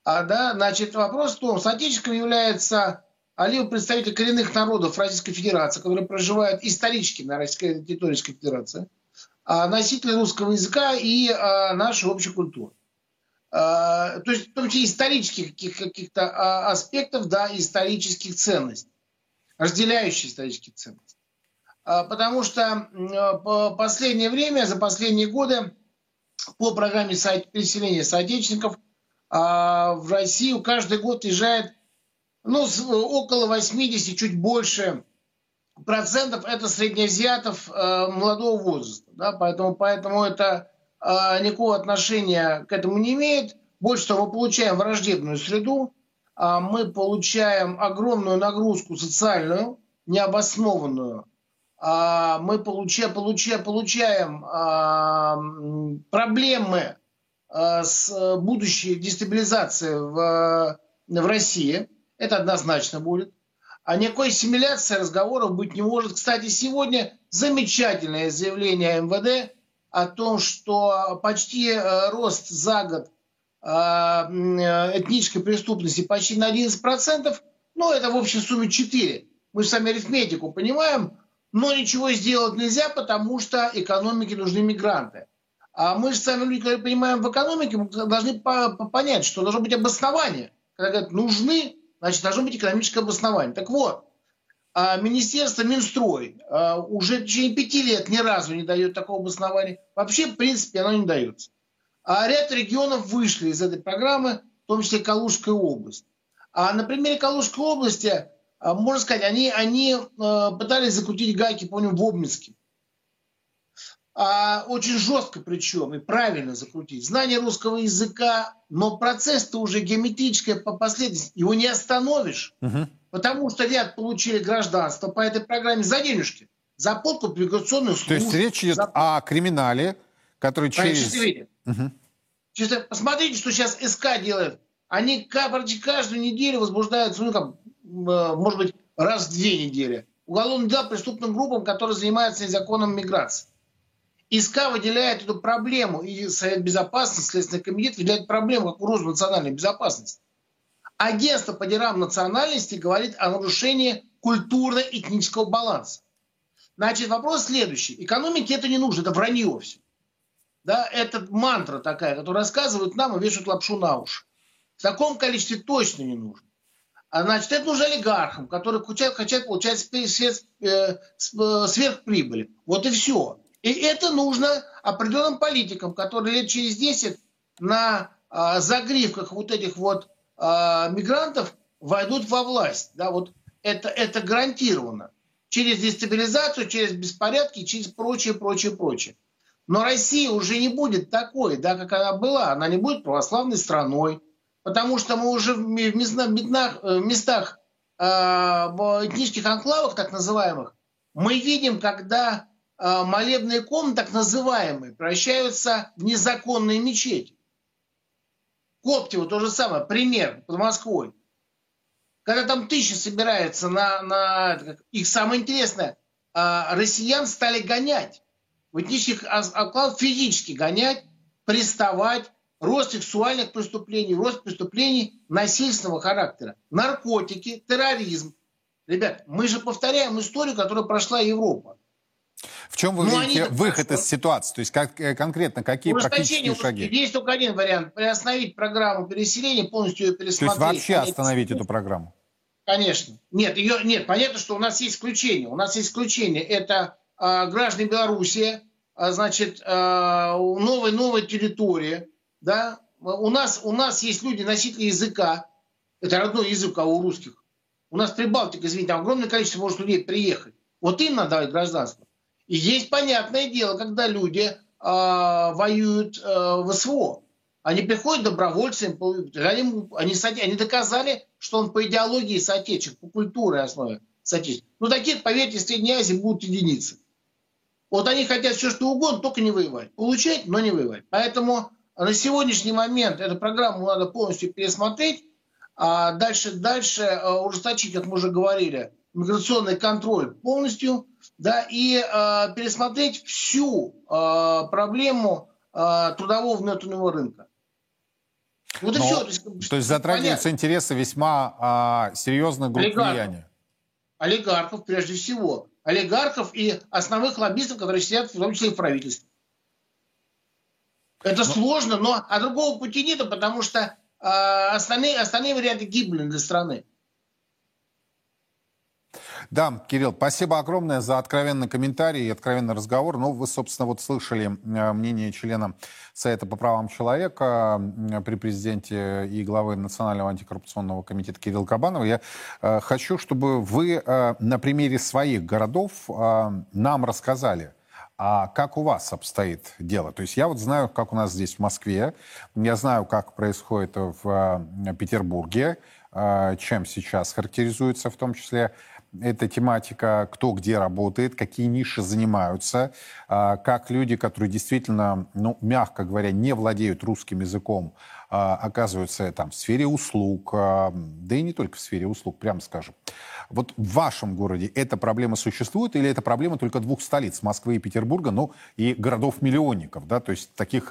А, да, значит, вопрос в том, соотечественником является а либо представители коренных народов Российской Федерации, которые проживают исторически на Российской территории Российской Федерации, а носители русского языка и а, нашей общей культуры. А, то есть в том числе исторических каких- каких-то аспектов, да, исторических ценностей, разделяющих исторические ценности. Потому что в последнее время, за последние годы по программе переселения соотечественников в Россию каждый год езжает ну, около 80, чуть больше процентов это среднеазиатов э, молодого возраста. Да? Поэтому, поэтому это э, никакого отношения к этому не имеет. Больше того, мы получаем враждебную среду, э, мы получаем огромную нагрузку социальную, необоснованную. Э, мы получа, получа, получаем э, проблемы э, с будущей дестабилизацией в, в России – это однозначно будет. А никакой ассимиляции разговоров быть не может. Кстати, сегодня замечательное заявление МВД о том, что почти э, рост за год э, этнической преступности почти на 11%, ну, это в общей сумме 4. Мы сами арифметику понимаем, но ничего сделать нельзя, потому что экономике нужны мигранты. А мы же сами люди, которые понимаем в экономике, мы должны понять, что должно быть обоснование. Когда говорят, нужны значит, должно быть экономическое обоснование. Так вот, а, Министерство Минстрой а, уже в течение пяти лет ни разу не дает такого обоснования. Вообще, в принципе, оно не дается. А ряд регионов вышли из этой программы, в том числе Калужская область. А на примере Калужской области, а, можно сказать, они, они пытались закрутить гайки, помню, в Обнинске а, очень жестко причем и правильно закрутить. Знание русского языка, но процесс-то уже геометрическое по последовательности. Его не остановишь, угу. потому что ряд получили гражданство по этой программе за денежки, за подкуп миграционных служб. То есть речь идет за... о криминале, который через... Угу. Чисто посмотрите, что сейчас СК делает. Они каждую неделю возбуждаются, ну, как, э, может быть, раз в две недели. Уголовный дел преступным группам, которые занимаются незаконным миграцией. ИСК выделяет эту проблему, и Совет Безопасности, Следственный комитет выделяет проблему как угрозу национальной безопасности. Агентство по делам национальности говорит о нарушении культурно-этнического баланса. Значит, вопрос следующий. Экономике это не нужно, это вранье все. Да, это мантра такая, которую рассказывают нам и вешают лапшу на уши. В таком количестве точно не нужно. А значит, это нужно олигархам, которые хотят, хотят получать э, сверхприбыли. Вот и все. И это нужно определенным политикам, которые лет через 10 на а, загривках вот этих вот а, мигрантов войдут во власть. Да, вот это, это гарантировано. Через дестабилизацию, через беспорядки, через прочее, прочее, прочее. Но Россия уже не будет такой, да, как она была. Она не будет православной страной. Потому что мы уже в местах, в местах э, этнических анклавах, так называемых, мы видим, когда Э, молебные комнаты, так называемые, превращаются в незаконные мечети. Коптево то же самое, пример под Москвой. Когда там тысячи собираются на, на... Их самое интересное, а, россиян стали гонять. В этнических окладах физически гонять, приставать, рост сексуальных преступлений, рост преступлений насильственного характера, наркотики, терроризм. Ребят, мы же повторяем историю, которую прошла Европа. В чем вы ну, видите выход из ситуации? То есть как, э, конкретно какие практические шаги? Есть только один вариант. Приостановить программу переселения, полностью ее пересмотреть. То есть вообще остановить эту программу? Конечно. Нет, ее, нет, понятно, что у нас есть исключение. У нас есть исключение. Это э, граждане Белоруссии, э, значит, э, новая территория. Да? У, нас, у нас есть люди, носители языка. Это родной язык а у русских. У нас Прибалтика, извините, там огромное количество может людей приехать. Вот им надо давать гражданство. И есть понятное дело, когда люди э, воюют э, в СВО. Они приходят добровольцами, они, они, доказали, что он по идеологии соотечественник, по культуре основе соотечественник. Ну, таких, поверьте, в Средней Азии будут единицы. Вот они хотят все что угодно, только не воевать. Получать, но не воевать. Поэтому на сегодняшний момент эту программу надо полностью пересмотреть. А дальше, дальше э, ужесточить, как мы уже говорили, миграционный контроль полностью, да, и э, пересмотреть всю э, проблему э, трудового внутреннего рынка. Вот Но, и все. То есть, то есть затрагиваются понятно. интересы весьма а, серьезных групп олигархов. влияния. Олигархов, прежде всего. Олигархов и основных лоббистов, которые сидят в том числе и в правительстве. Это но... сложно, но а другого пути нет, потому что а, остальные, остальные варианты гибли для страны. Да, Кирилл, спасибо огромное за откровенный комментарий и откровенный разговор. Ну, вы, собственно, вот слышали э, мнение члена Совета по правам человека при президенте и главы Национального антикоррупционного комитета Кирилла Кабанова. Я э, хочу, чтобы вы э, на примере своих городов нам рассказали, а как у вас обстоит дело? То есть я вот знаю, как у нас здесь в Москве, я знаю, как происходит в Петербурге, чем сейчас характеризуется в том числе эта тематика, кто где работает, какие ниши занимаются, а, как люди, которые действительно, ну, мягко говоря, не владеют русским языком, а, оказываются там в сфере услуг, а, да и не только в сфере услуг, прямо скажем. Вот в вашем городе эта проблема существует или это проблема только двух столиц, Москвы и Петербурга, ну и городов-миллионников, да, то есть таких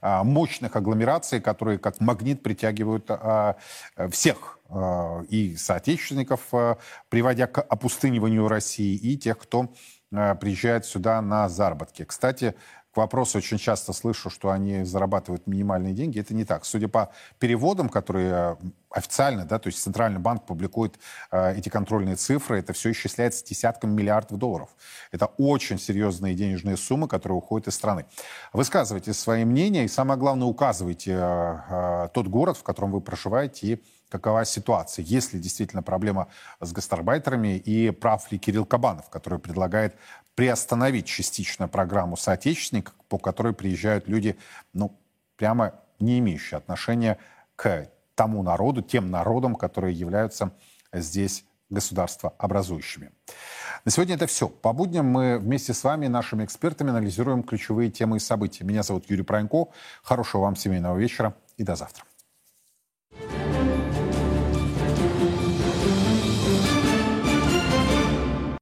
мощных агломераций, которые как магнит притягивают всех и соотечественников, э, приводя к опустыниванию России, и тех, кто э, приезжает сюда на заработки. Кстати, к вопросу очень часто слышу, что они зарабатывают минимальные деньги. Это не так. Судя по переводам, которые официально, да, то есть Центральный банк публикует э, эти контрольные цифры, это все исчисляется десятками миллиардов долларов. Это очень серьезные денежные суммы, которые уходят из страны. Высказывайте свои мнения и, самое главное, указывайте э, э, тот город, в котором вы проживаете и какова ситуация, есть ли действительно проблема с гастарбайтерами и прав ли Кирилл Кабанов, который предлагает приостановить частично программу соотечественников, по которой приезжают люди, ну, прямо не имеющие отношения к тому народу, тем народам, которые являются здесь государства образующими. На сегодня это все. По будням мы вместе с вами, нашими экспертами, анализируем ключевые темы и события. Меня зовут Юрий Пронько. Хорошего вам семейного вечера и до завтра.